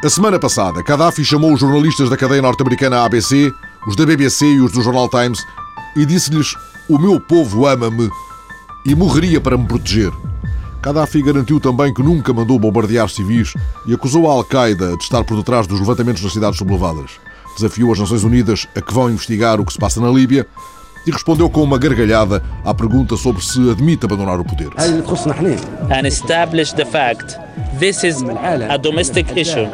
A semana passada, Gaddafi chamou os jornalistas da cadeia norte-americana ABC, os da BBC e os do Jornal Times, e disse-lhes: O meu povo ama-me e morreria para me proteger. Gaddafi garantiu também que nunca mandou bombardear civis e acusou a Al-Qaeda de estar por detrás dos levantamentos nas cidades sublevadas. Desafiou as Nações Unidas a que vão investigar o que se passa na Líbia e respondeu com uma gargalhada à pergunta sobre se admite abandonar o poder. And establish the fact this is a domestic issue.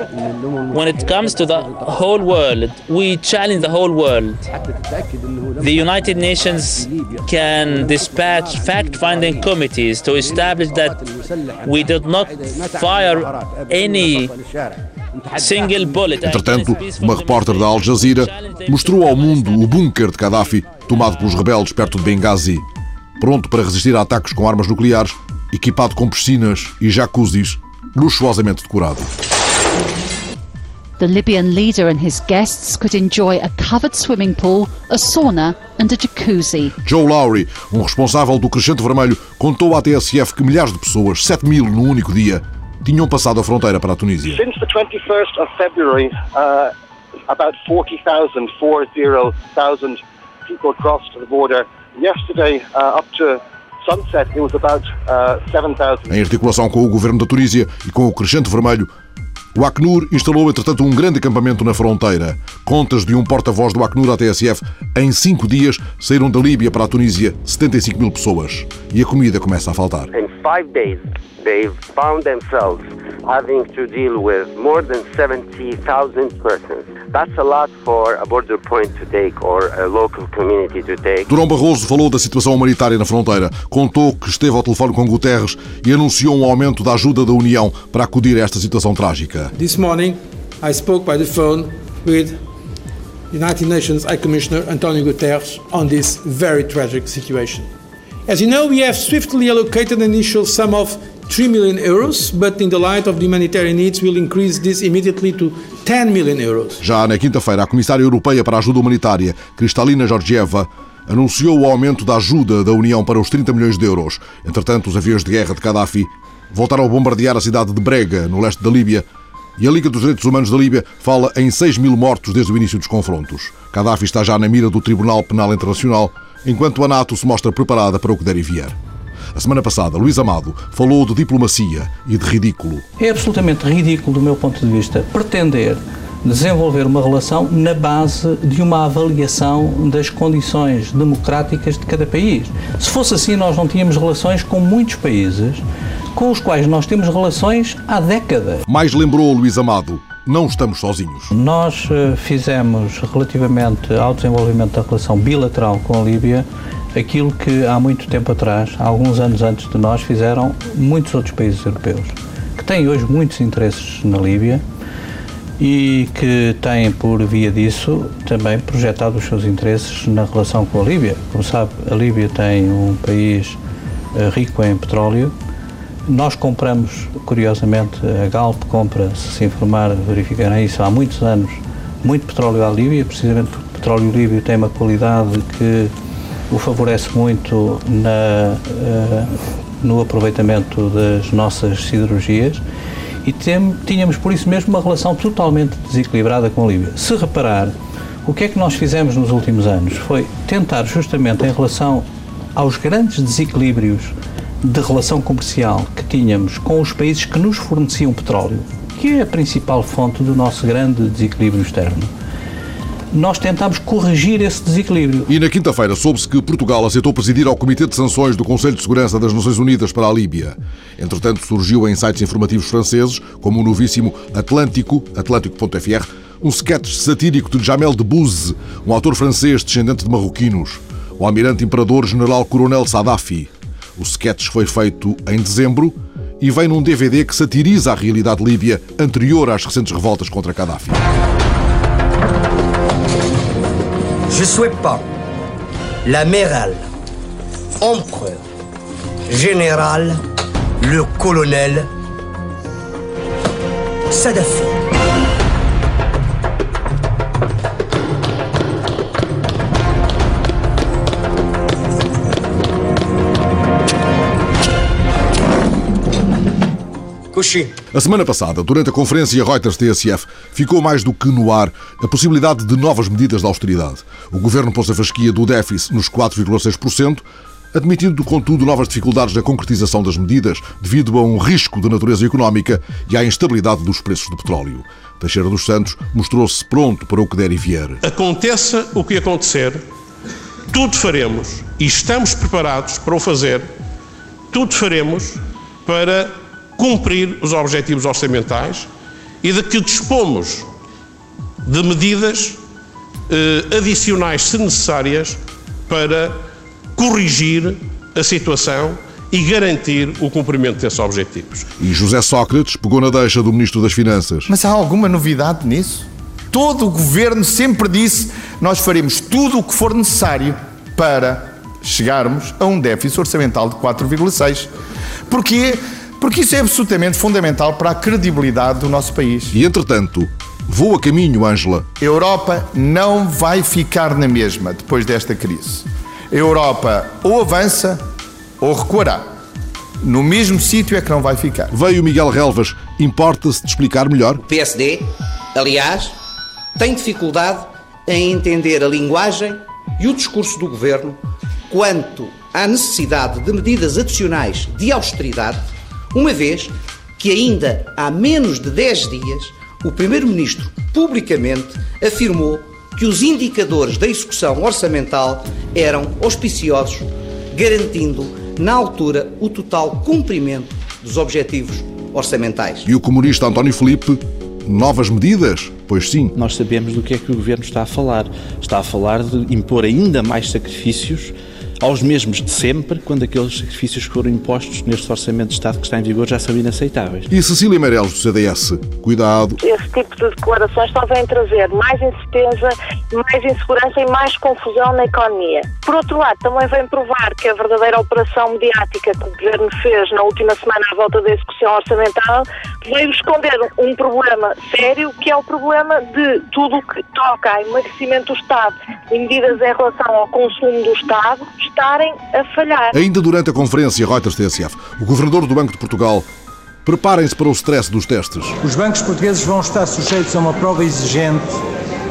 When it comes to the whole world, we challenge the whole world. The United Nations can dispatch fact-finding committees to establish that we did not fire any Entretanto, uma repórter da Al Jazeera mostrou ao mundo o bunker de Gaddafi tomado pelos rebeldes perto de Benghazi, pronto para resistir a ataques com armas nucleares, equipado com piscinas e jacuzzis luxuosamente decorado. The Libyan leader and his guests could enjoy a covered swimming pool, a sauna and a jacuzzi. Joe Lowry, um responsável do Crescente Vermelho, contou à TSF que milhares de pessoas, 7 mil num único dia, tinham passado a fronteira para a Tunísia. Since the 21st of February, uh, about 40,000, 40,000 people crossed the border. Yesterday, uh, up to sunset, it was about uh, 7,000. Em articulação com o governo da Tunísia e com o Crescente Vermelho, o Acnur instalou, entretanto, um grande acampamento na fronteira. Contas de um porta-voz do Acnur à TSF, em cinco dias saíram da Líbia para a Tunísia 75 mil pessoas. E a comida começa a faltar. In five days, they've found themselves having to deal with more than 70,000 persons. That's a lot for a border point to take or a local community to take. Durão Barroso falou da situação humanitária na fronteira, contou que esteve ao telefone com Guterres e anunciou um aumento da ajuda da União para acudir a esta situação trágica. This morning I spoke by the phone with United Nations High Commissioner Antonio Guterres on this very tragic situation. As you know, we have swiftly allocated an initial sum of 3 million euros, but in the light of the humanitarian needs, we'll increase this immediately to 10 million euros. Já na quinta-feira, a Comissária Europeia para a Ajuda Humanitária, Kristalina Georgieva, anunciou o aumento da ajuda da União para os 30 milhões de euros. Entretanto, os aviões de guerra de Gaddafi voltaram a bombardear a cidade de Brega, no leste da Líbia, e a Liga dos Direitos Humanos da Líbia fala em 6 mil mortos desde o início dos confrontos. Gaddafi está já na mira do Tribunal Penal Internacional enquanto a NATO se mostra preparada para o que der e vier. A semana passada, Luís Amado falou de diplomacia e de ridículo. É absolutamente ridículo, do meu ponto de vista, pretender desenvolver uma relação na base de uma avaliação das condições democráticas de cada país. Se fosse assim, nós não tínhamos relações com muitos países com os quais nós temos relações há décadas. Mais lembrou Luís Amado, não estamos sozinhos. Nós eh, fizemos, relativamente ao desenvolvimento da relação bilateral com a Líbia, aquilo que há muito tempo atrás, alguns anos antes de nós, fizeram muitos outros países europeus, que têm hoje muitos interesses na Líbia e que têm, por via disso, também projetado os seus interesses na relação com a Líbia. Como sabe, a Líbia tem um país eh, rico em petróleo nós compramos, curiosamente, a Galp compra, se se informar, verificarem isso há muitos anos, muito petróleo à Líbia, precisamente porque o petróleo líbio tem uma qualidade que o favorece muito na, uh, no aproveitamento das nossas siderurgias e tem, tínhamos por isso mesmo uma relação totalmente desequilibrada com a Líbia. Se reparar, o que é que nós fizemos nos últimos anos foi tentar justamente em relação aos grandes desequilíbrios de relação comercial que tínhamos com os países que nos forneciam petróleo, que é a principal fonte do nosso grande desequilíbrio externo, nós tentámos corrigir esse desequilíbrio. E na quinta-feira soube-se que Portugal aceitou presidir ao Comitê de Sanções do Conselho de Segurança das Nações Unidas para a Líbia. Entretanto, surgiu em sites informativos franceses, como o novíssimo Atlântico, atlântico.fr, um sketch satírico de Jamel Debbouze, um autor francês descendente de marroquinos, o almirante imperador general coronel Sadafi. O sketch foi feito em dezembro e vem num DVD que satiriza a realidade líbia anterior às recentes revoltas contra Gaddafi. Je souhaite pas l'amiral, empereur, général, le colonel Sadafi. A semana passada, durante a conferência Reuters-TSF, ficou mais do que no ar a possibilidade de novas medidas de austeridade. O governo pôs a fasquia do déficit nos 4,6%, admitindo, contudo, novas dificuldades na concretização das medidas devido a um risco de natureza económica e à instabilidade dos preços do petróleo. Teixeira dos Santos mostrou-se pronto para o que der e vier. Aconteça o que acontecer, tudo faremos e estamos preparados para o fazer, tudo faremos para cumprir os objetivos orçamentais e de que dispomos de medidas eh, adicionais, se necessárias, para corrigir a situação e garantir o cumprimento desses objetivos. E José Sócrates pegou na deixa do Ministro das Finanças. Mas há alguma novidade nisso? Todo o governo sempre disse: nós faremos tudo o que for necessário para chegarmos a um déficit orçamental de 4,6. Porquê? Porque isso é absolutamente fundamental para a credibilidade do nosso país. E entretanto, voa caminho, Ângela. A Europa não vai ficar na mesma depois desta crise. A Europa ou avança ou recuará. No mesmo sítio é que não vai ficar. Veio Miguel Relvas. Importa-se de explicar melhor? O PSD, aliás, tem dificuldade em entender a linguagem e o discurso do governo quanto à necessidade de medidas adicionais de austeridade uma vez que ainda há menos de 10 dias o Primeiro-Ministro publicamente afirmou que os indicadores da execução orçamental eram auspiciosos, garantindo, na altura, o total cumprimento dos objetivos orçamentais. E o comunista António Felipe, novas medidas? Pois sim. Nós sabemos do que é que o governo está a falar. Está a falar de impor ainda mais sacrifícios aos mesmos de sempre, quando aqueles sacrifícios que foram impostos neste Orçamento de Estado que está em vigor já são inaceitáveis. E Cecília Meirelles, do CDS, cuidado. Esse tipo de declarações só vem trazer mais incerteza, mais insegurança e mais confusão na economia. Por outro lado, também vem provar que a verdadeira operação mediática que o Governo fez na última semana à volta da execução orçamental veio esconder um problema sério, que é o problema de tudo o que toca a emagrecimento do Estado e medidas em relação ao consumo do Estado estarem a falhar. Ainda durante a conferência Reuters-TSF, o Governador do Banco de Portugal Preparem-se para o stress dos testes. Os bancos portugueses vão estar sujeitos a uma prova exigente,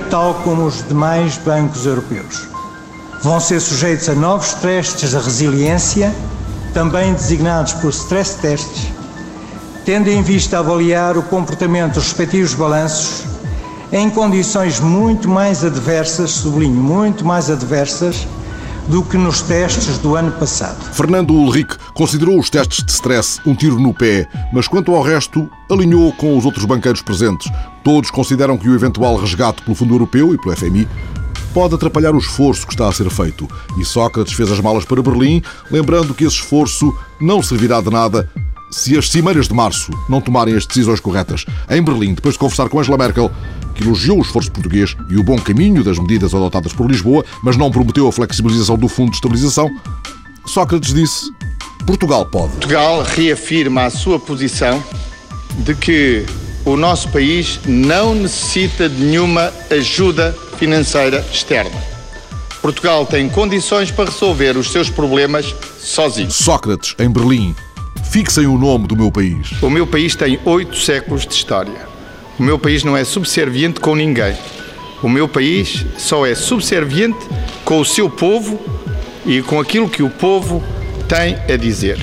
tal como os demais bancos europeus. Vão ser sujeitos a novos testes de resiliência, também designados por stress tests, tendo em vista avaliar o comportamento dos respectivos balanços em condições muito mais adversas, sublinho, muito mais adversas, do que nos testes do ano passado. Fernando Ulrich considerou os testes de stress um tiro no pé, mas quanto ao resto, alinhou com os outros banqueiros presentes. Todos consideram que o eventual resgate pelo Fundo Europeu e pelo FMI pode atrapalhar o esforço que está a ser feito. E Sócrates fez as malas para Berlim, lembrando que esse esforço não servirá de nada se as cimeiras de março não tomarem as decisões corretas. Em Berlim, depois de conversar com Angela Merkel, que elogiou o esforço português e o bom caminho das medidas adotadas por Lisboa, mas não prometeu a flexibilização do Fundo de Estabilização, Sócrates disse: Portugal pode. Portugal reafirma a sua posição de que o nosso país não necessita de nenhuma ajuda financeira externa. Portugal tem condições para resolver os seus problemas sozinho. Sócrates, em Berlim. Fixem o nome do meu país. O meu país tem oito séculos de história. O meu país não é subserviente com ninguém. O meu país só é subserviente com o seu povo e com aquilo que o povo tem a dizer.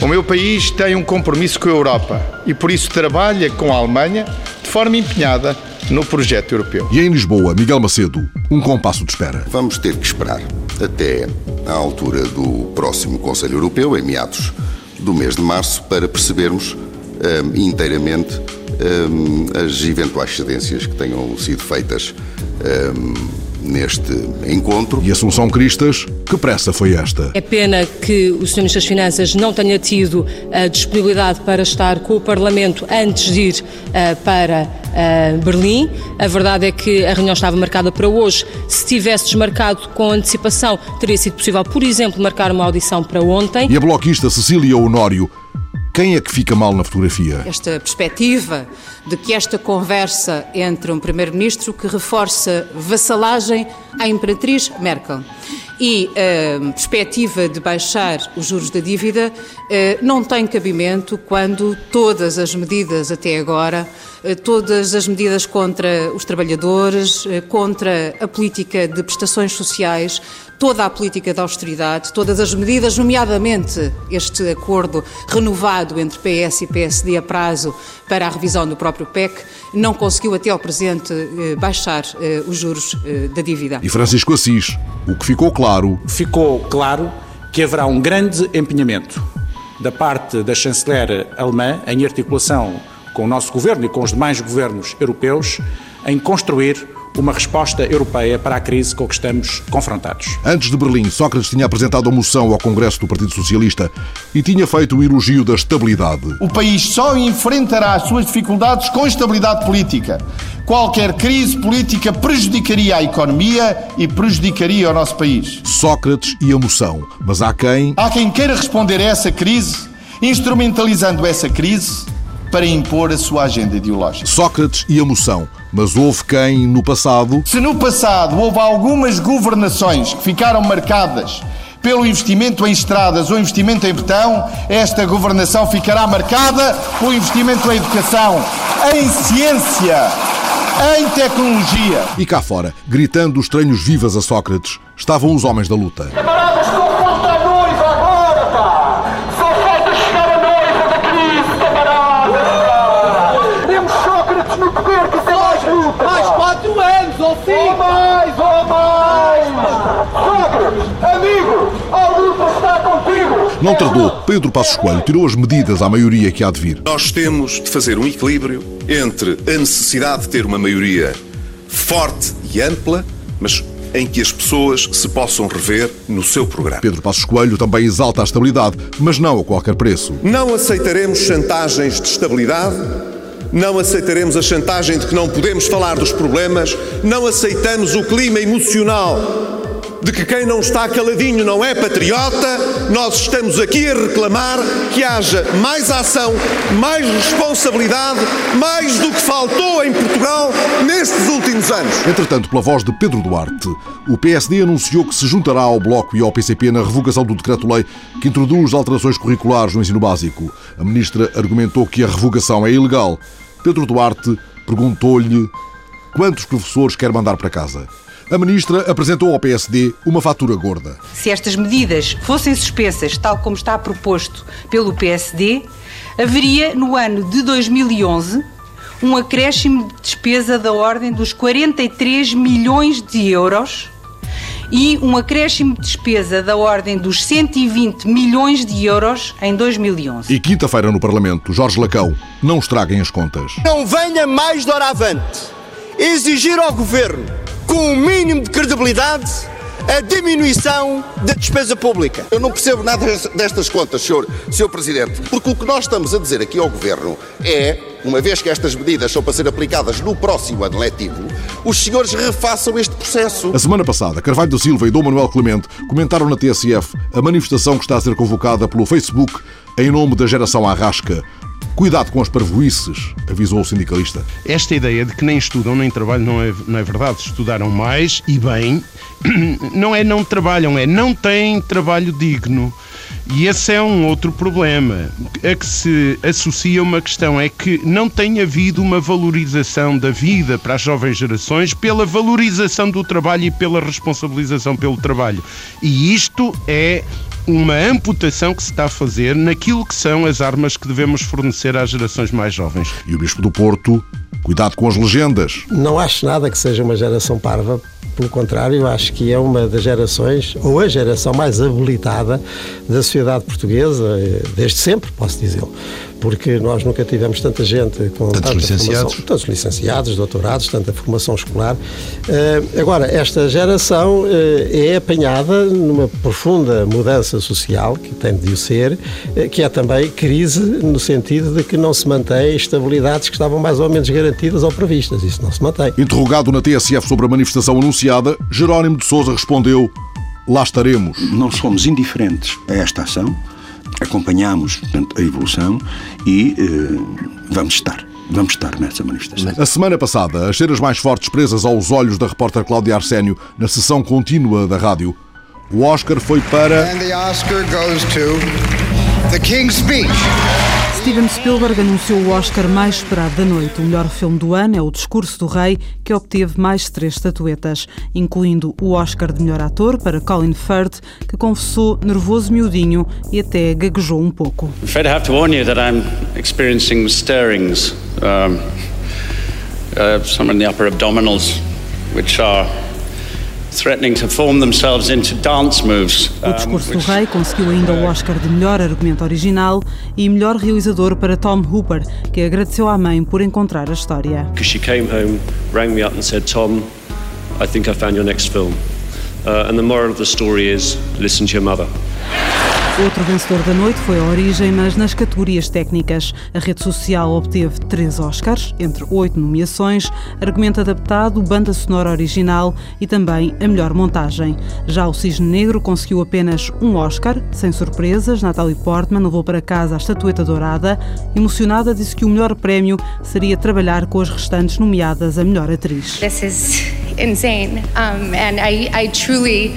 O meu país tem um compromisso com a Europa e por isso trabalha com a Alemanha de forma empenhada no projeto europeu. E em Lisboa, Miguel Macedo, um compasso de espera. Vamos ter que esperar até à altura do próximo Conselho Europeu, em meados do mês de março, para percebermos um, inteiramente um, as eventuais cedências que tenham sido feitas um, neste encontro. E Assunção Cristas, que pressa foi esta? É pena que o Sr. Ministro das Finanças não tenha tido a disponibilidade para estar com o Parlamento antes de ir uh, para uh, Berlim. A verdade é que a reunião estava marcada para hoje. Se tivesse desmarcado com antecipação, teria sido possível, por exemplo, marcar uma audição para ontem. E a bloquista Cecília Honório quem é que fica mal na fotografia? Esta perspectiva de que esta conversa entre um primeiro-ministro que reforça vassalagem à imperatriz Merkel e a perspectiva de baixar os juros da dívida não tem cabimento quando todas as medidas até agora, todas as medidas contra os trabalhadores, contra a política de prestações sociais, toda a política de austeridade, todas as medidas, nomeadamente este acordo renovado entre PS e PSD a prazo para a revisão do próprio PEC, não conseguiu até ao presente eh, baixar eh, os juros eh, da dívida. E Francisco Assis, o que ficou claro. Ficou claro que haverá um grande empenhamento da parte da chanceler alemã, em articulação com o nosso governo e com os demais governos europeus, em construir uma resposta europeia para a crise com que estamos confrontados. Antes de Berlim, Sócrates tinha apresentado a moção ao Congresso do Partido Socialista e tinha feito o elogio da estabilidade. O país só enfrentará as suas dificuldades com estabilidade política. Qualquer crise política prejudicaria a economia e prejudicaria o nosso país. Sócrates e a moção. Mas há quem. Há quem queira responder a essa crise, instrumentalizando essa crise para impor a sua agenda ideológica. Sócrates e a moção. Mas houve quem, no passado. Se no passado houve algumas governações que ficaram marcadas pelo investimento em estradas ou investimento em betão, esta governação ficará marcada pelo investimento em educação, em ciência, em tecnologia. E cá fora, gritando os estranhos vivas a Sócrates, estavam os homens da luta. Camaradas, Não tardou, Pedro Passos Coelho tirou as medidas à maioria que há de vir. Nós temos de fazer um equilíbrio entre a necessidade de ter uma maioria forte e ampla, mas em que as pessoas se possam rever no seu programa. Pedro Passos Coelho também exalta a estabilidade, mas não a qualquer preço. Não aceitaremos chantagens de estabilidade, não aceitaremos a chantagem de que não podemos falar dos problemas, não aceitamos o clima emocional de que quem não está caladinho não é patriota, nós estamos aqui a reclamar que haja mais ação, mais responsabilidade, mais do que faltou em Portugal nestes últimos anos. Entretanto, pela voz de Pedro Duarte, o PSD anunciou que se juntará ao Bloco e ao PCP na revogação do decreto-lei que introduz alterações curriculares no ensino básico. A ministra argumentou que a revogação é ilegal. Pedro Duarte perguntou-lhe quantos professores quer mandar para casa. A ministra apresentou ao PSD uma fatura gorda. Se estas medidas fossem suspensas, tal como está proposto pelo PSD, haveria no ano de 2011 um acréscimo de despesa da ordem dos 43 milhões de euros e um acréscimo de despesa da ordem dos 120 milhões de euros em 2011. E quinta-feira no Parlamento, Jorge Lacão, não estraguem as contas. Não venha mais doravante exigir ao Governo com um mínimo de credibilidade a diminuição da despesa pública. Eu não percebo nada destas contas, senhor, senhor Presidente, porque o que nós estamos a dizer aqui ao Governo é, uma vez que estas medidas são para ser aplicadas no próximo ano letivo, os senhores refaçam este processo. A semana passada, Carvalho da Silva e Dom Manuel Clemente comentaram na TSF a manifestação que está a ser convocada pelo Facebook em nome da geração Arrasca. Cuidado com as parvoices, avisou o sindicalista. Esta ideia de que nem estudam nem trabalham não é, não é verdade. Estudaram mais e bem. Não é não trabalham, é não têm trabalho digno. E esse é um outro problema a que se associa uma questão é que não tem havido uma valorização da vida para as jovens gerações pela valorização do trabalho e pela responsabilização pelo trabalho. E isto é uma amputação que se está a fazer naquilo que são as armas que devemos fornecer às gerações mais jovens. E o Bispo do Porto, cuidado com as legendas. Não acho nada que seja uma geração parva, pelo contrário, acho que é uma das gerações, ou a geração mais habilitada da sociedade portuguesa, desde sempre, posso dizê-lo. Porque nós nunca tivemos tanta gente com tantos tanta licenciados. formação, tantos licenciados, doutorados, tanta formação escolar. Uh, agora, esta geração uh, é apanhada numa profunda mudança social, que tem de o ser, uh, que é também crise no sentido de que não se mantém estabilidades que estavam mais ou menos garantidas ou previstas. Isso não se mantém. Interrogado na TSF sobre a manifestação anunciada, Jerónimo de Sousa respondeu: Lá estaremos. Não somos indiferentes a esta ação, acompanhamos portanto, a evolução e eh, vamos estar. Vamos estar nessa manifestação. A semana passada, as cenas mais fortes presas aos olhos da repórter Cláudia Arsénio na sessão contínua da rádio O Oscar foi para. And the Oscar goes to The King's Speech. Steven Spielberg anunciou o Oscar mais esperado da noite. O melhor filme do ano é O Discurso do Rei, que obteve mais três estatuetas, incluindo o Oscar de melhor ator para Colin Firth, que confessou nervoso miudinho e até gaguejou um pouco. I have to warn you that I'm experiencing stirrings, um, uh, in the upper abdominals, which are O Discurso do Rei conseguiu ainda o Oscar de melhor argumento original e melhor realizador para Tom Hooper, que agradeceu à mãe por encontrar a história. Because she came home, rang me up and said, Tom, I think I found your next film. Uh, and the moral of the story is listen to your mother. Outro vencedor da noite foi a Origem, mas nas categorias técnicas. A rede social obteve três Oscars, entre oito nomeações, argumento adaptado, banda sonora original e também a melhor montagem. Já o Cisne Negro conseguiu apenas um Oscar, sem surpresas. Natalie Portman levou para casa a estatueta dourada. Emocionada, disse que o melhor prémio seria trabalhar com as restantes nomeadas a melhor atriz. This is insane, um, and I, I truly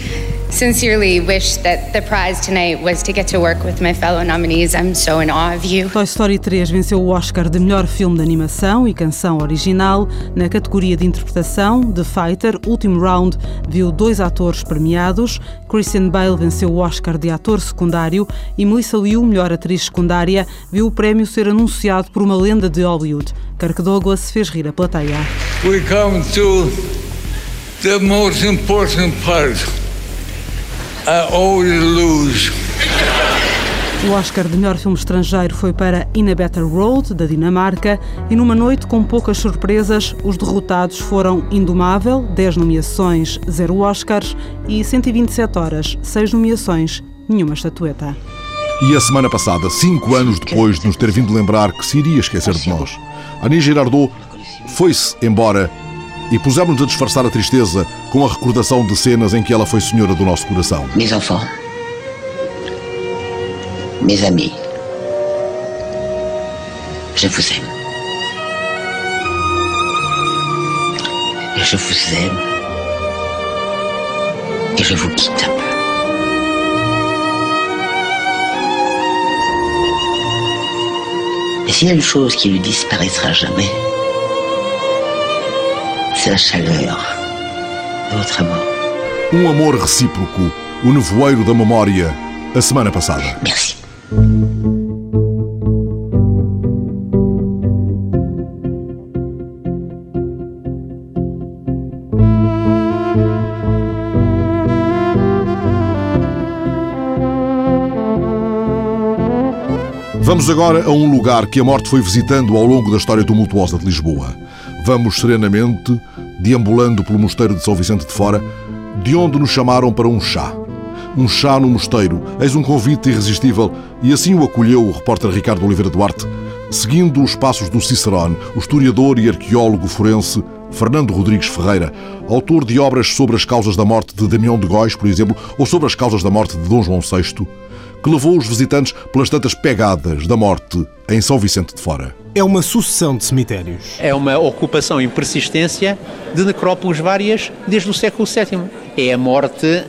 sincerely wish that the prize tonight was to get to work with my fellow nominees. I'm so in awe of you. Toy Story 3 venceu o Oscar de melhor filme de animação e canção original. Na categoria de interpretação, The Fighter, último round, viu dois atores premiados. Christian Bale venceu o Oscar de ator secundário e Melissa Liu, melhor atriz secundária, viu o prémio ser anunciado por uma lenda de Hollywood. Kirk Douglas fez rir a plateia. We come to the most important part. I always lose. O Oscar de melhor filme estrangeiro foi para In a Better Road, da Dinamarca, e numa noite com poucas surpresas, os derrotados foram Indomável, 10 nomeações, 0 Oscars, e 127 horas, 6 nomeações, nenhuma estatueta. E a semana passada, cinco anos depois de nos ter vindo lembrar que se iria esquecer de nós, Annie Girardot foi-se embora e pusemos-nos a disfarçar a tristeza com a recordação de cenas em que ela foi senhora do nosso coração. Mes enfants, mes amis, je vous aime. Je vous aime. Et je vous quitte. Et s'il y a une chose qui ne disparaîtra jamais, c'est la chaleur votre amour. Um amor recíproco, o nevoeiro da memória, a semana passada. Merci. Vamos agora a um lugar que a morte foi visitando ao longo da história tumultuosa de Lisboa. Vamos serenamente, deambulando pelo mosteiro de São Vicente de Fora, de onde nos chamaram para um chá. Um chá no mosteiro, eis um convite irresistível, e assim o acolheu o repórter Ricardo Oliveira Duarte, seguindo os passos do Cicerone, o historiador e arqueólogo forense Fernando Rodrigues Ferreira, autor de obras sobre as causas da morte de Damião de Góis, por exemplo, ou sobre as causas da morte de Dom João VI, que levou os visitantes pelas tantas pegadas da morte em São Vicente de Fora. É uma sucessão de cemitérios. É uma ocupação e persistência de necrópolis várias desde o século VII. É a morte,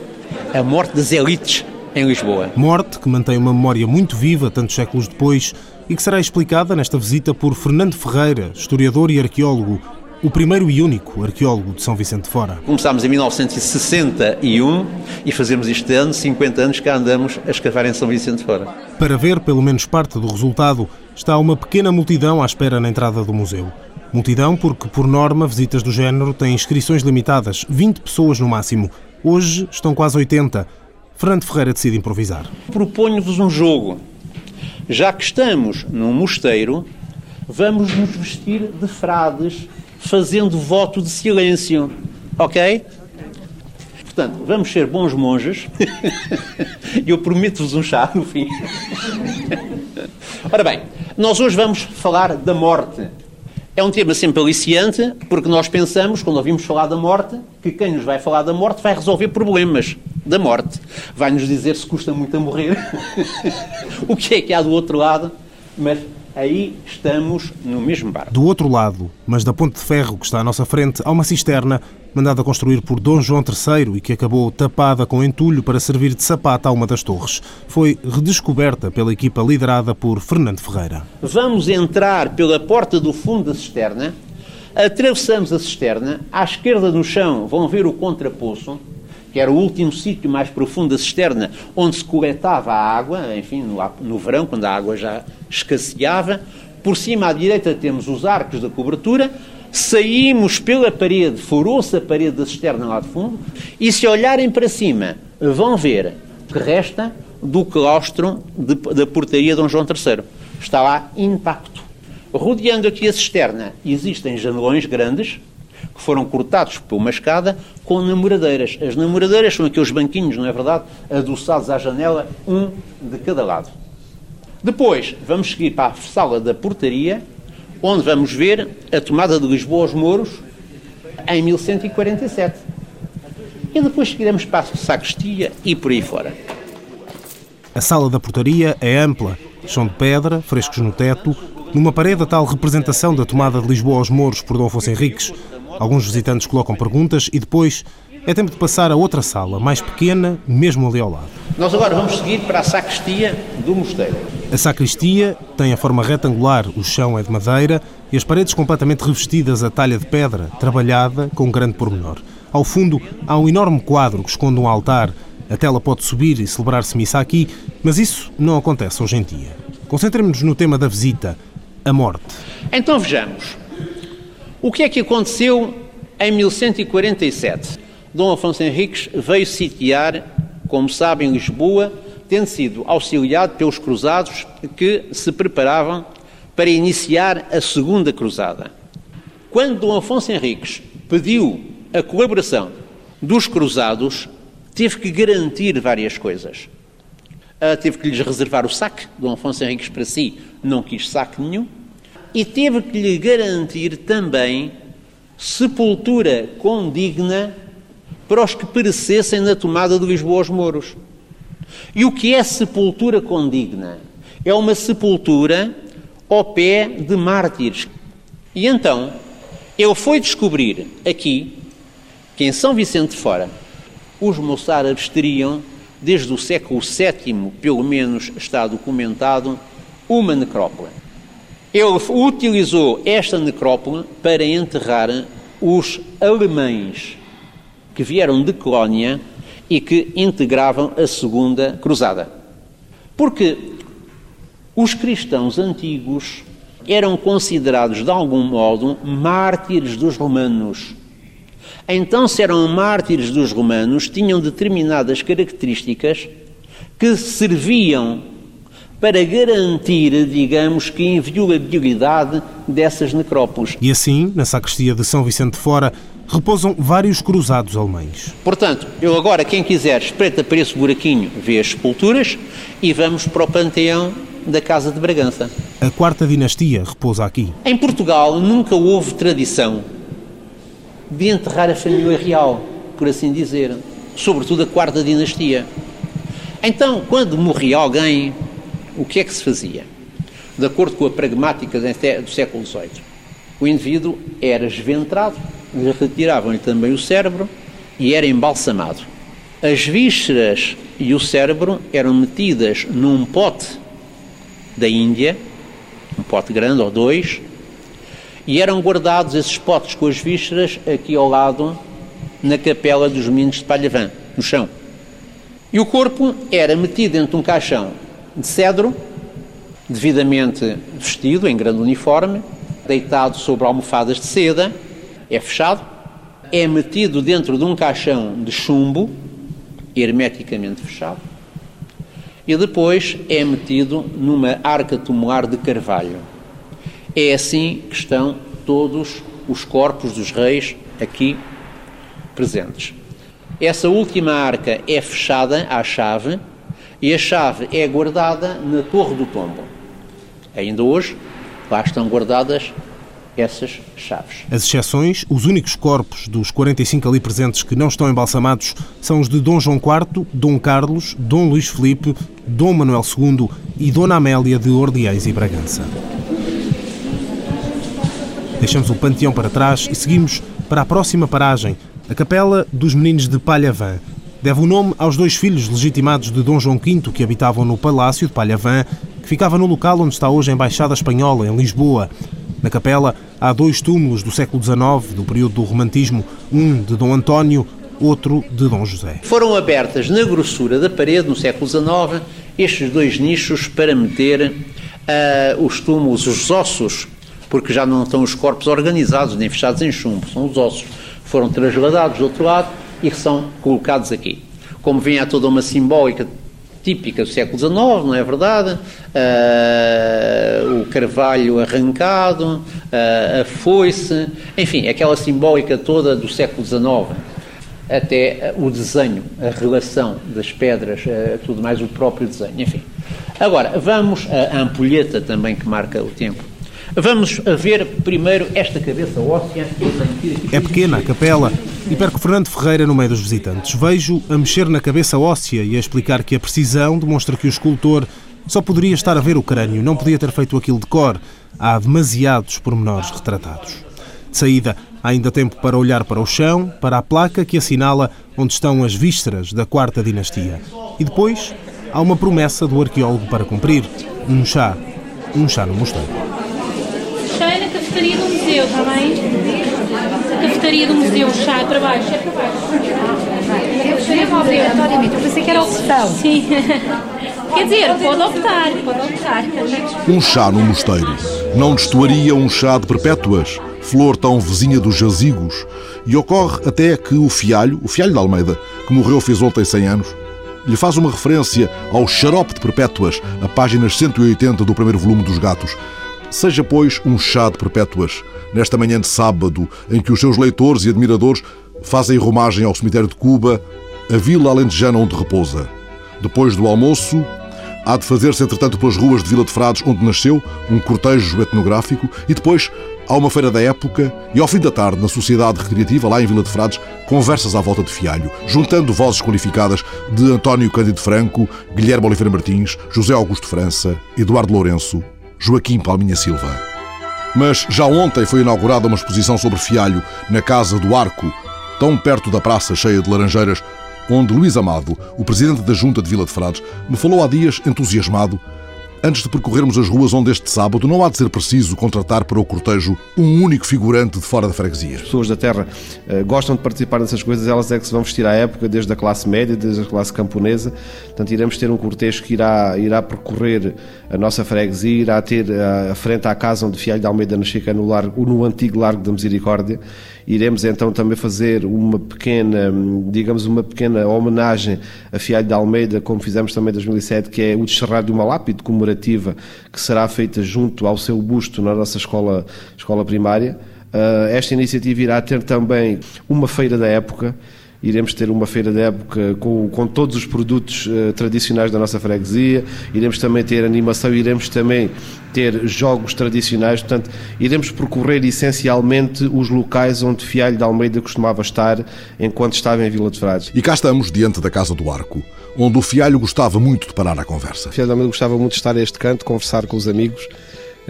a morte das elites em Lisboa. Morte que mantém uma memória muito viva tantos séculos depois e que será explicada nesta visita por Fernando Ferreira, historiador e arqueólogo, o primeiro e único arqueólogo de São Vicente de Fora. Começámos em 1961 e fazemos este ano 50 anos que andamos a escavar em São Vicente de Fora. Para ver pelo menos parte do resultado, está uma pequena multidão à espera na entrada do museu. Multidão porque, por norma, visitas do género têm inscrições limitadas, 20 pessoas no máximo. Hoje estão quase 80. Fernando Ferreira decide improvisar. Proponho-vos um jogo. Já que estamos num mosteiro, vamos nos vestir de frades fazendo voto de silêncio. Ok? Portanto, vamos ser bons monges. E eu prometo-vos um chá no fim. Ora bem, nós hoje vamos falar da morte. É um tema sempre aliciante, porque nós pensamos, quando ouvimos falar da morte, que quem nos vai falar da morte vai resolver problemas da morte. Vai nos dizer se custa muito a morrer, o que é que há do outro lado, mas Aí estamos no mesmo barco. Do outro lado, mas da ponte de ferro que está à nossa frente, há uma cisterna mandada construir por Dom João III e que acabou tapada com entulho para servir de sapata a uma das torres. Foi redescoberta pela equipa liderada por Fernando Ferreira. Vamos entrar pela porta do fundo da cisterna, atravessamos a cisterna, à esquerda no chão vão ver o contrapoço, que era o último sítio mais profundo da cisterna, onde se coletava a água, enfim, no, no verão, quando a água já escasseava. Por cima à direita temos os arcos da cobertura, saímos pela parede, furou-se a parede da cisterna lá de fundo, e se olharem para cima, vão ver que resta do claustro de, da portaria de Dom João III. Está lá intacto. Rodeando aqui a cisterna, existem janelões grandes, que foram cortados por uma escada com namoradeiras. As namoradeiras são aqueles banquinhos, não é verdade? Adoçados à janela, um de cada lado. Depois, vamos seguir para a sala da portaria, onde vamos ver a tomada de Lisboa aos Mouros em 1147. E depois seguiremos para a sacristia e por aí fora. A sala da portaria é ampla, chão de pedra, frescos no teto, numa parede a tal representação da tomada de Lisboa aos Mouros por Dom Afonso Henriques. Alguns visitantes colocam perguntas e depois é tempo de passar a outra sala, mais pequena, mesmo ali ao lado. Nós agora vamos seguir para a sacristia do mosteiro. A sacristia tem a forma retangular, o chão é de madeira e as paredes completamente revestidas a talha de pedra, trabalhada com um grande pormenor. Ao fundo há um enorme quadro que esconde um altar. A tela pode subir e celebrar-se missa aqui, mas isso não acontece hoje em dia. Concentremos-nos no tema da visita, a morte. Então vejamos. O que é que aconteceu em 1147? Dom Afonso Henriques veio sitiar, como sabem, Lisboa, tendo sido auxiliado pelos cruzados que se preparavam para iniciar a Segunda Cruzada. Quando Dom Afonso Henriques pediu a colaboração dos cruzados, teve que garantir várias coisas. Uh, teve que lhes reservar o saque, Dom Afonso Henriques para si não quis saque nenhum, e teve que lhe garantir também sepultura condigna para os que perecessem na tomada de Lisboa aos Mouros. E o que é sepultura condigna? É uma sepultura ao pé de mártires. E então, ele foi descobrir aqui que em São Vicente de Fora os moçárabes teriam, desde o século VII, pelo menos está documentado, uma necrópole. Ele utilizou esta necrópole para enterrar os alemães que vieram de Colónia e que integravam a Segunda Cruzada. Porque os cristãos antigos eram considerados, de algum modo, mártires dos romanos. Então, se eram mártires dos romanos, tinham determinadas características que serviam para garantir, digamos que, a inviolabilidade dessas necrópolis. E assim, na sacristia de São Vicente de Fora, repousam vários cruzados alemães. Portanto, eu agora, quem quiser, espreita para esse buraquinho, vê as sepulturas e vamos para o panteão da Casa de Bragança. A quarta dinastia repousa aqui. Em Portugal nunca houve tradição de enterrar a família real, por assim dizer, sobretudo a quarta dinastia. Então, quando morria alguém, o que é que se fazia? De acordo com a pragmática do século XVIII, o indivíduo era esventrado, retiravam-lhe também o cérebro e era embalsamado. As vísceras e o cérebro eram metidas num pote da Índia, um pote grande ou dois, e eram guardados esses potes com as vísceras aqui ao lado na capela dos Meninos de Palhavã, no chão. E o corpo era metido dentro de um caixão de cedro, devidamente vestido em grande uniforme, deitado sobre almofadas de seda, é fechado, é metido dentro de um caixão de chumbo, hermeticamente fechado, e depois é metido numa arca tumular de carvalho. É assim que estão todos os corpos dos reis aqui presentes. Essa última arca é fechada à chave e a chave é guardada na Torre do Tombo. Ainda hoje, lá estão guardadas essas chaves. As exceções, os únicos corpos dos 45 ali presentes que não estão embalsamados são os de Dom João IV, Dom Carlos, Dom Luís Felipe, Dom Manuel II e Dona Amélia de Orleans e Bragança. Deixamos o panteão para trás e seguimos para a próxima paragem, a Capela dos Meninos de Palhavã. Deve o nome aos dois filhos legitimados de Dom João V que habitavam no Palácio de Palhavã, que ficava no local onde está hoje a Embaixada Espanhola, em Lisboa. Na capela há dois túmulos do século XIX, do período do Romantismo, um de Dom António, outro de Dom José. Foram abertas na grossura da parede, no século XIX, estes dois nichos para meter uh, os túmulos, os ossos, porque já não estão os corpos organizados nem fechados em chumbo, são os ossos. Foram trasladados do outro lado e que são colocados aqui. Como vem há toda uma simbólica típica do século XIX, não é verdade? Uh, o carvalho arrancado, uh, a foice, enfim, aquela simbólica toda do século XIX. Até o desenho, a relação das pedras, uh, tudo mais, o próprio desenho, enfim. Agora, vamos à ampulheta também que marca o tempo. Vamos ver primeiro esta cabeça óssea. É pequena a capela e perco Fernando Ferreira no meio dos visitantes. Vejo a mexer na cabeça óssea e a explicar que a precisão demonstra que o escultor só poderia estar a ver o crânio, não podia ter feito aquilo de cor. Há demasiados pormenores retratados. De saída, há ainda tempo para olhar para o chão, para a placa que assinala onde estão as vísceras da quarta dinastia. E depois, há uma promessa do arqueólogo para cumprir: um chá. Um chá no mosteiro cafetaria do museu, está bem? A cafetaria do museu, o chá é para baixo, é para baixo. É obrigatoriamente, eu pensei que era opção. Sim. Quer dizer, pode optar, pode optar. Um chá no mosteiro. Não destoaria um chá de perpétuas, flor tão vizinha dos jazigos. E ocorre até que o Fialho, o Fialho de Almeida, que morreu fez ontem 100 anos, lhe faz uma referência ao xarope de perpétuas, a páginas 180 do primeiro volume dos Gatos, Seja, pois, um chá de perpétuas, nesta manhã de sábado, em que os seus leitores e admiradores fazem romagem ao cemitério de Cuba, a vila alentejana onde repousa. Depois do almoço, há de fazer-se, entretanto, pelas ruas de Vila de Frades, onde nasceu, um cortejo etnográfico, e depois há uma feira da época e, ao fim da tarde, na Sociedade Recreativa, lá em Vila de Frades, conversas à volta de Fialho, juntando vozes qualificadas de António Cândido Franco, Guilherme Oliveira Martins, José Augusto França, Eduardo Lourenço Joaquim Palminha Silva. Mas já ontem foi inaugurada uma exposição sobre Fialho na Casa do Arco, tão perto da praça cheia de laranjeiras, onde Luís Amado, o presidente da Junta de Vila de Frades, me falou há dias entusiasmado Antes de percorrermos as ruas onde este sábado não há de ser preciso contratar para o cortejo um único figurante de fora da freguesia. As pessoas da terra uh, gostam de participar dessas coisas, elas é que se vão vestir à época, desde a classe média, desde a classe camponesa. Portanto, iremos ter um cortejo que irá, irá percorrer a nossa freguesia, irá ter uh, a frente à casa onde Fialho de Almeida nasceu, no, largo, no antigo Largo da Misericórdia. Iremos então também fazer uma pequena, digamos, uma pequena homenagem a Fialho de Almeida, como fizemos também em 2007, que é o descerrar de uma lápide comemorativa que será feita junto ao seu busto na nossa escola, escola primária. Uh, esta iniciativa irá ter também uma feira da época, iremos ter uma feira da época com, com todos os produtos uh, tradicionais da nossa freguesia, iremos também ter animação, iremos também ter jogos tradicionais, portanto, iremos percorrer essencialmente os locais onde Fialho de Almeida costumava estar enquanto estava em Vila de Frades. E cá estamos diante da Casa do Arco, onde o Fialho gostava muito de parar a conversa. Fialho de Almeida gostava muito de estar a este canto, conversar com os amigos,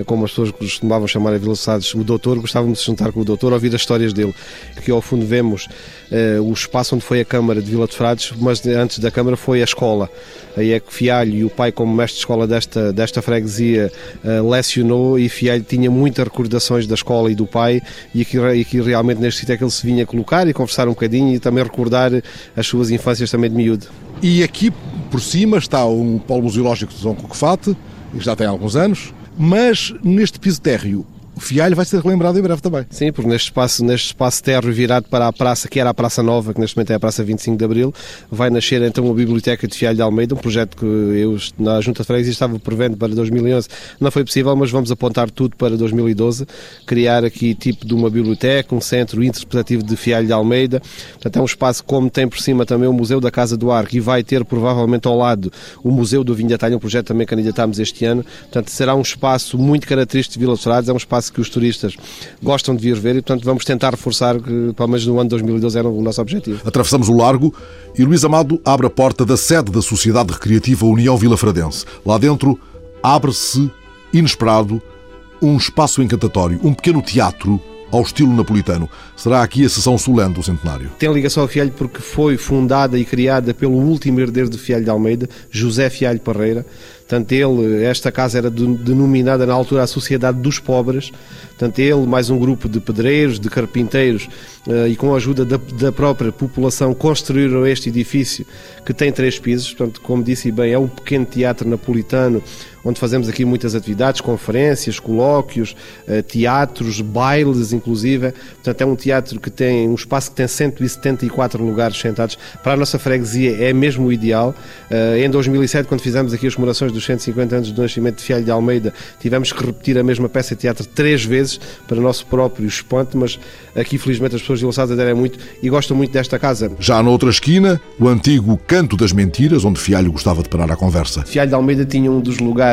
como as pessoas costumavam chamar a velocidades o doutor, gostávamos de se juntar com o doutor, ouvir as histórias dele. Aqui ao fundo vemos uh, o espaço onde foi a Câmara de Vila de Frades, mas antes da Câmara foi a escola. Aí é que Fialho e o pai, como mestre de escola desta, desta freguesia, uh, lecionou e Fialho tinha muitas recordações da escola e do pai e aqui, e aqui realmente neste sítio é que ele se vinha colocar e conversar um bocadinho e também recordar as suas infâncias também de miúdo. E aqui por cima está o Polo Museológico de São Coquefate, que já tem alguns anos, mas neste piso térreo Fialho vai ser relembrado em breve também. Sim, porque neste espaço, neste espaço terro virado para a praça, que era a Praça Nova, que neste momento é a Praça 25 de Abril, vai nascer então uma biblioteca de Fialho de Almeida, um projeto que eu na Junta de Freguesia estava prevendo para 2011. Não foi possível, mas vamos apontar tudo para 2012, criar aqui tipo de uma biblioteca, um centro interpretativo de Fialho de Almeida. Portanto, é um espaço como tem por cima também o Museu da Casa do Arco e vai ter provavelmente ao lado o Museu do Vinho de Atalho, um projeto também que candidatámos este ano. Portanto, será um espaço muito característico de Vila de Frades, é um espaço que os turistas gostam de vir ver e, portanto, vamos tentar reforçar que, pelo menos no ano 2012, era o nosso objetivo. Atravessamos o Largo e Luís Amado abre a porta da sede da Sociedade Recreativa União Vila Fradense. Lá dentro, abre-se, inesperado, um espaço encantatório, um pequeno teatro ao estilo napolitano. Será aqui a sessão solene do centenário. Tem ligação ao Fialho porque foi fundada e criada pelo último herdeiro de Fialho de Almeida, José Fialho Parreira. Portanto, ele, esta casa era denominada na altura a Sociedade dos Pobres. Portanto, ele, mais um grupo de pedreiros, de carpinteiros eh, e com a ajuda da, da própria população, construíram este edifício que tem três pisos. Portanto, como disse bem, é um pequeno teatro napolitano onde fazemos aqui muitas atividades, conferências, colóquios, eh, teatros, bailes, inclusive. Portanto, é um teatro que tem um espaço que tem 174 lugares sentados. Para a nossa freguesia é mesmo o ideal. Eh, em 2007, quando fizemos aqui as comemorações dos 150 anos do nascimento de Fialho de Almeida, tivemos que repetir a mesma peça de teatro três vezes para o nosso próprio espanto, mas aqui felizmente as pessoas de Laçados aderem muito e gostam muito desta casa. Já na outra esquina, o antigo Canto das Mentiras, onde Fialho gostava de parar a conversa. Fialho de Almeida tinha um dos lugares,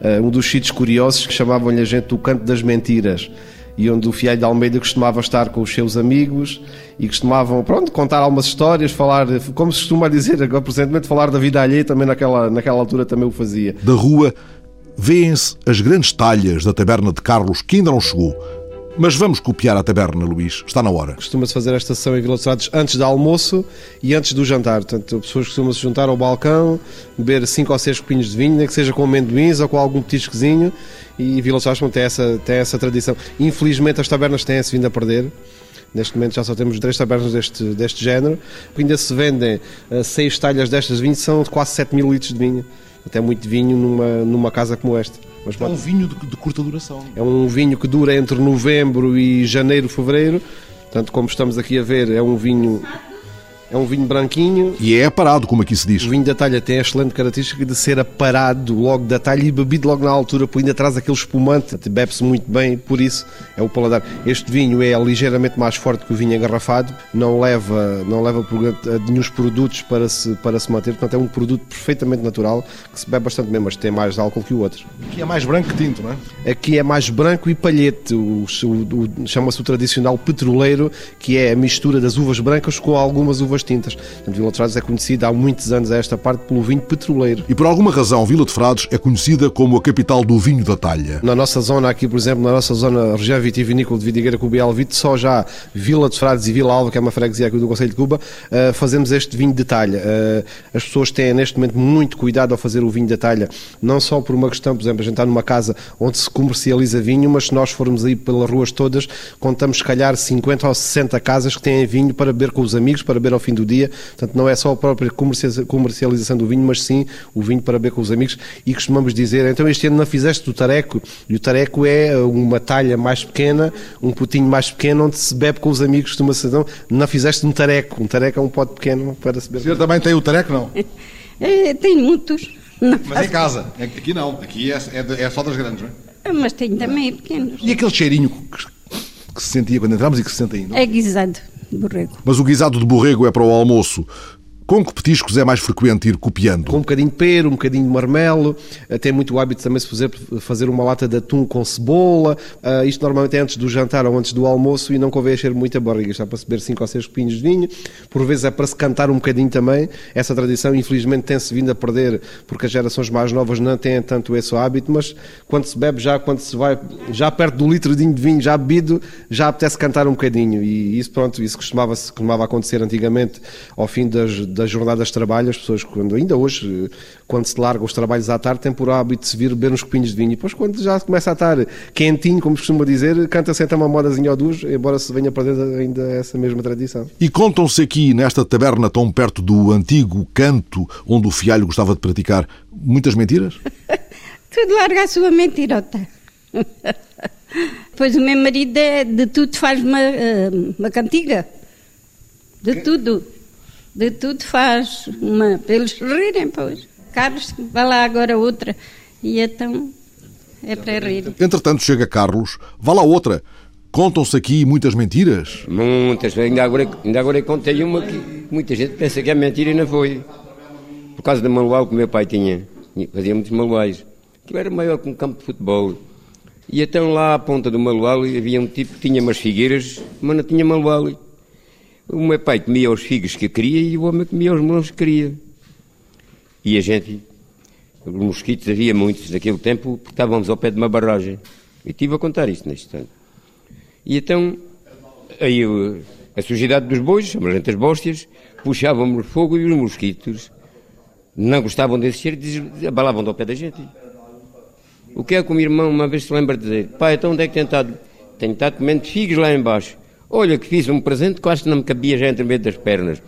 eh, um dos sítios curiosos que chamavam-lhe a gente o Canto das Mentiras e onde o Fialho de Almeida costumava estar com os seus amigos e costumavam, pronto, contar algumas histórias, falar, como se costuma dizer agora presentemente, falar da vida alheia, também naquela, naquela altura também o fazia. Da rua vêem-se as grandes talhas da taberna de Carlos, que ainda não chegou, mas vamos copiar a taberna, Luís. Está na hora. Costuma-se fazer esta sessão em Vila dos Frades antes do almoço e antes do jantar. Portanto, as pessoas costumam se juntar ao balcão, beber cinco ou seis copinhos de vinho, nem que seja com amendoins ou com algum petiscozinho. E Vila dos Frades tem essa, tem essa tradição. Infelizmente, as tabernas têm-se vindo a perder. Neste momento já só temos três tabernas deste, deste género. Ainda se vendem uh, seis talhas destas de vinho, são quase 7 mil litros de vinho. Até muito vinho numa, numa casa como esta. Mas é um vinho de, de, curta duração. É um vinho que dura entre novembro e janeiro, fevereiro. Portanto, como estamos aqui a ver, é um vinho é um vinho branquinho. E é aparado, como aqui se diz. O vinho da talha tem a excelente característica de ser aparado logo da talha e bebido logo na altura, por ainda traz aquele espumante. Bebe-se muito bem, por isso é o paladar. Este vinho é ligeiramente mais forte que o vinho engarrafado, não leva, não leva nenhum produtos para se, para se manter, portanto é um produto perfeitamente natural que se bebe bastante bem, mas tem mais álcool que o outro. Aqui é mais branco que tinto, não é? Aqui é mais branco e palhete, o, o, o chama-se o tradicional petroleiro, que é a mistura das uvas brancas com algumas uvas tintas. Portanto, Vila de Frades é conhecida há muitos anos a esta parte pelo vinho petroleiro. E por alguma razão, Vila de Frades é conhecida como a capital do vinho da talha. Na nossa zona aqui, por exemplo, na nossa zona região vitivinícola de Vidigueira com o só já Vila de Frades e Vila Alva, que é uma freguesia aqui do Conselho de Cuba, uh, fazemos este vinho de talha. Uh, as pessoas têm neste momento muito cuidado ao fazer o vinho da talha, não só por uma questão, por exemplo, a gente está numa casa onde se comercializa vinho, mas se nós formos aí pelas ruas todas, contamos se calhar 50 ou 60 casas que têm vinho para beber com os amigos, para beber ao fim do dia. Portanto, não é só a própria comercialização do vinho, mas sim o vinho para beber com os amigos. E costumamos dizer, então este ano não fizeste do tareco, e o tareco é uma talha mais pequena, um potinho mais pequeno, onde se bebe com os amigos, costuma-se então, não fizeste um tareco. Um tareco é um pote pequeno para se beber. O senhor também tem o tareco, não? É, tem muitos. Não mas em casa, aqui não, aqui é, é, é só das grandes, não é? Mas tenho também pequenos. E aquele cheirinho que, que se sentia quando entramos e que se sente ainda? É guisado borrego. Mas o guisado de borrego é para o almoço. Com que petiscos é mais frequente ir copiando? Com um bocadinho de pera, um bocadinho de marmelo, tem muito o hábito também de fazer, fazer uma lata de atum com cebola. Uh, isto normalmente é antes do jantar ou antes do almoço e não convém encher muita barriga. Está para se beber 5 ou 6 copinhos de vinho. Por vezes é para se cantar um bocadinho também. Essa tradição, infelizmente, tem-se vindo a perder porque as gerações mais novas não têm tanto esse hábito, mas quando se bebe já, quando se vai já perto do litro de vinho já bebido, já apetece cantar um bocadinho. E isso, pronto, isso costumava, costumava acontecer antigamente ao fim das, das das jornadas de trabalho, as pessoas, quando, ainda hoje, quando se largam os trabalhos à tarde, têm por hábito de se vir beber uns copinhos de vinho. E depois, quando já começa a estar quentinho, como se costuma dizer, canta-se então uma modazinha ou duas, embora se venha para dentro ainda essa mesma tradição. E contam-se aqui, nesta taberna tão perto do antigo canto, onde o fialho gostava de praticar, muitas mentiras? tudo larga a sua mentirota. pois o meu marido é, de tudo faz uma, eh, uma cantiga. De tudo de tudo faz uma, para eles rirem, pois. Carlos, vai lá agora outra. E então é para rir. Entretanto, chega Carlos, vá lá outra. Contam-se aqui muitas mentiras? Muitas. Ainda agora, ainda agora contei uma que muita gente pensa que é mentira e não foi. Por causa do manual que o meu pai tinha. Fazia muitos manuais. Aquilo era maior que um campo de futebol. E então lá à ponta do manual havia um tipo que tinha umas figueiras, mas não tinha manual. O meu pai comia os figos que queria e o homem comia os melões que queria. E a gente, os mosquitos havia muitos naquele tempo, porque estávamos ao pé de uma barragem. E estive a contar isso neste instante. E então, aí eu, a sujidade dos bois, chamamos as bóstias, puxavam-me o fogo e os mosquitos não gostavam desse cheiro e abalavam do pé da gente. O que é que o meu irmão uma vez se lembra de dizer? Pai, então onde é que tem estado? Tenho estado comendo figos lá embaixo. Olha que fiz um presente que quase não me cabia já entre o meio das pernas.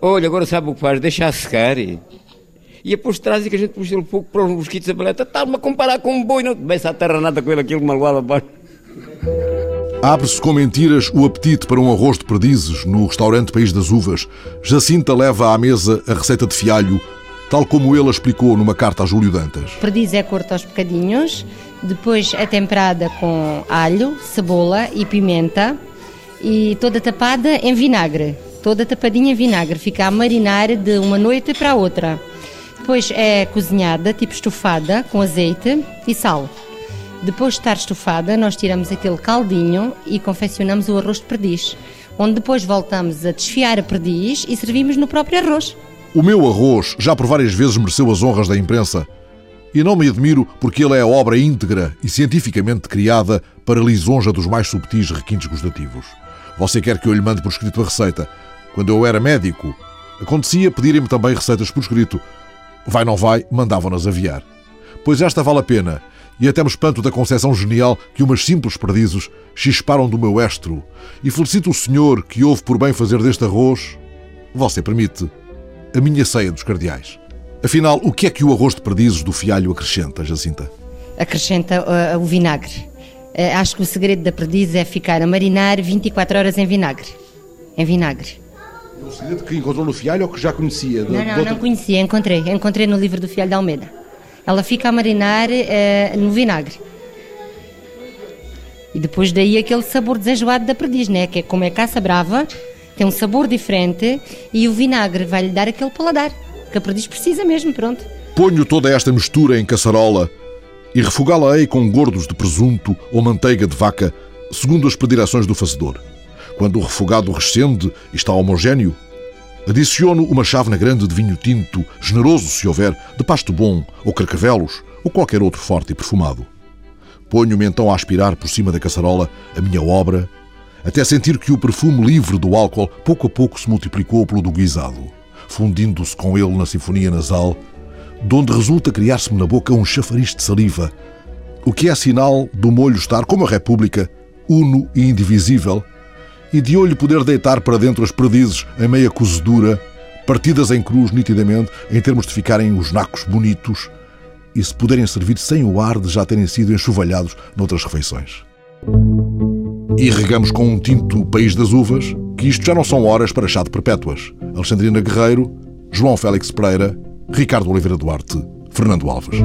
Olha, agora sabe o que faz? Deixa secar. E, e depois traz e que a gente puxa o fogo para os mosquitos a baleta. Está-me a comparar com um boi, não começa a terra nada com ele, aquilo maluado abaixo. Abre-se com mentiras o apetite para um arroz de perdizes no restaurante País das Uvas. Jacinta leva à mesa a receita de fialho, tal como ele explicou numa carta a Júlio Dantas. Perdiz é corto aos bocadinhos, depois é temperada com alho, cebola e pimenta e toda tapada em vinagre. Toda tapadinha em vinagre, fica a marinar de uma noite para a outra. Depois é cozinhada, tipo estufada, com azeite e sal. Depois de estar estufada, nós tiramos aquele caldinho e confeccionamos o arroz de perdiz, onde depois voltamos a desfiar a perdiz e servimos no próprio arroz. O meu arroz já por várias vezes mereceu as honras da imprensa. E não me admiro porque ele é obra íntegra e cientificamente criada para lisonja dos mais subtis requintes gustativos. Você quer que eu lhe mande por escrito a receita? Quando eu era médico, acontecia pedirem-me também receitas por escrito. Vai não vai, mandavam-nas aviar. Pois esta vale a pena e até me espanto da concepção genial que umas simples perdizes chisparam do meu estro. E felicito o senhor que houve por bem fazer deste arroz, você permite, a minha ceia dos cardeais. Afinal, o que é que o arroz de perdizes do fialho acrescenta, Jacinta? Acrescenta uh, o vinagre. Uh, acho que o segredo da perdiz é ficar a marinar 24 horas em vinagre. Em vinagre. É um segredo que encontrou no fialho ou que já conhecia? Não, não, não conhecia, encontrei. Encontrei no livro do Fialho de Almeida. Ela fica a marinar uh, no vinagre. E depois daí aquele sabor desenjoado da perdiz, né? Que é como é caça brava, tem um sabor diferente e o vinagre vai-lhe dar aquele paladar que a perdiz precisa mesmo, pronto. Ponho toda esta mistura em caçarola e refogá-la-ei com gordos de presunto ou manteiga de vaca, segundo as predileções do fazedor. Quando o refogado rescende e está homogéneo, adiciono uma chávena grande de vinho tinto, generoso se houver, de pasto bom, ou carcavelos, ou qualquer outro forte e perfumado. Ponho-me então a aspirar por cima da caçarola a minha obra, até sentir que o perfume livre do álcool pouco a pouco se multiplicou pelo do guisado, fundindo-se com ele na sinfonia nasal, de onde resulta criar-se-me na boca um chafariz de saliva, o que é sinal do molho estar, como a República, uno e indivisível, e de olho poder deitar para dentro as perdizes em meia cozedura, partidas em cruz nitidamente, em termos de ficarem os nacos bonitos e se puderem servir sem o ar de já terem sido enxovalhados noutras refeições. E regamos com um tinto País das Uvas, que isto já não são horas para chá de perpétuas. Alexandrina Guerreiro, João Félix Pereira, Ricardo Oliveira Duarte, Fernando Alves.